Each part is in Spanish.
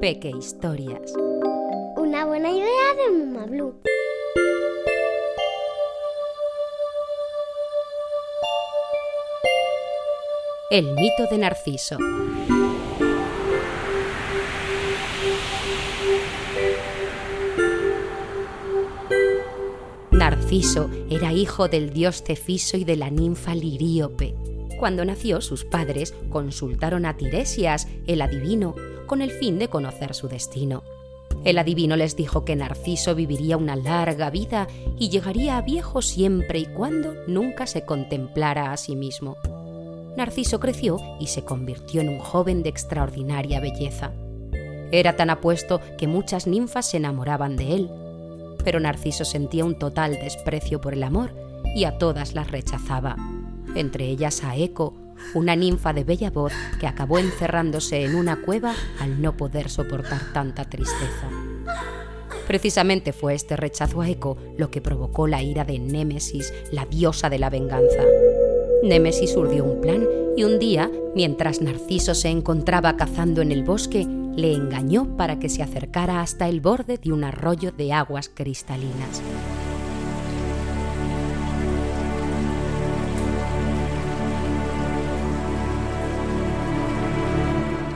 Peque Historias. Una buena idea de Muma Blue. El mito de Narciso. Narciso era hijo del dios Cefiso y de la ninfa Liríope. Cuando nació, sus padres consultaron a Tiresias, el adivino, con el fin de conocer su destino. El adivino les dijo que Narciso viviría una larga vida y llegaría a viejo siempre y cuando nunca se contemplara a sí mismo. Narciso creció y se convirtió en un joven de extraordinaria belleza. Era tan apuesto que muchas ninfas se enamoraban de él, pero Narciso sentía un total desprecio por el amor y a todas las rechazaba, entre ellas a Eco, una ninfa de bella voz que acabó encerrándose en una cueva al no poder soportar tanta tristeza. Precisamente fue este rechazo a Eco lo que provocó la ira de Némesis, la diosa de la venganza. Némesis urdió un plan y un día, mientras Narciso se encontraba cazando en el bosque, le engañó para que se acercara hasta el borde de un arroyo de aguas cristalinas.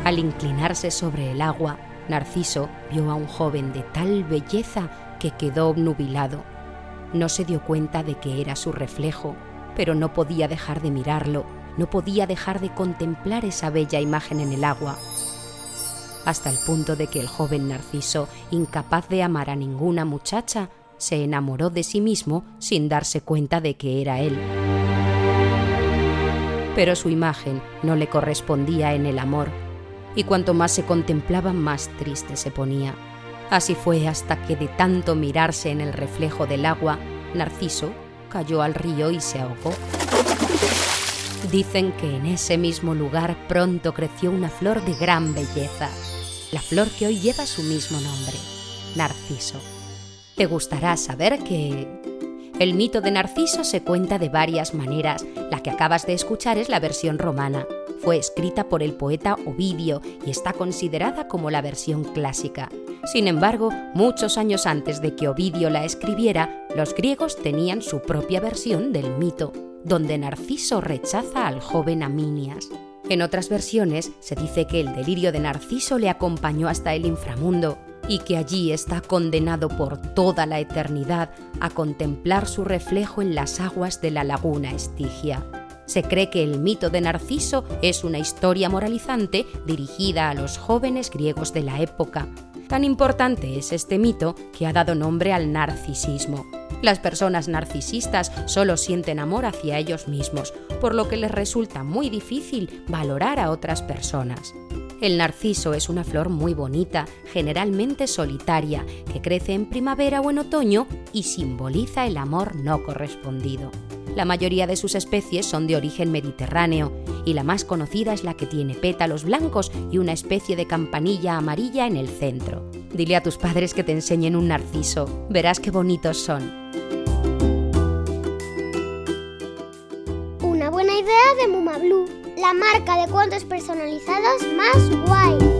Al inclinarse sobre el agua, Narciso vio a un joven de tal belleza que quedó obnubilado. No se dio cuenta de que era su reflejo, pero no podía dejar de mirarlo, no podía dejar de contemplar esa bella imagen en el agua hasta el punto de que el joven Narciso, incapaz de amar a ninguna muchacha, se enamoró de sí mismo sin darse cuenta de que era él. Pero su imagen no le correspondía en el amor, y cuanto más se contemplaba, más triste se ponía. Así fue hasta que de tanto mirarse en el reflejo del agua, Narciso cayó al río y se ahogó. Dicen que en ese mismo lugar pronto creció una flor de gran belleza, la flor que hoy lleva su mismo nombre, Narciso. Te gustará saber que... El mito de Narciso se cuenta de varias maneras. La que acabas de escuchar es la versión romana. Fue escrita por el poeta Ovidio y está considerada como la versión clásica. Sin embargo, muchos años antes de que Ovidio la escribiera, los griegos tenían su propia versión del mito, donde Narciso rechaza al joven Aminias. En otras versiones se dice que el delirio de Narciso le acompañó hasta el inframundo y que allí está condenado por toda la eternidad a contemplar su reflejo en las aguas de la laguna Estigia. Se cree que el mito de Narciso es una historia moralizante dirigida a los jóvenes griegos de la época. Tan importante es este mito que ha dado nombre al narcisismo. Las personas narcisistas solo sienten amor hacia ellos mismos, por lo que les resulta muy difícil valorar a otras personas. El narciso es una flor muy bonita, generalmente solitaria, que crece en primavera o en otoño y simboliza el amor no correspondido. La mayoría de sus especies son de origen mediterráneo y la más conocida es la que tiene pétalos blancos y una especie de campanilla amarilla en el centro. Dile a tus padres que te enseñen un narciso, verás qué bonitos son. Una buena idea de Muma Blue, la marca de cuentos personalizados más guay.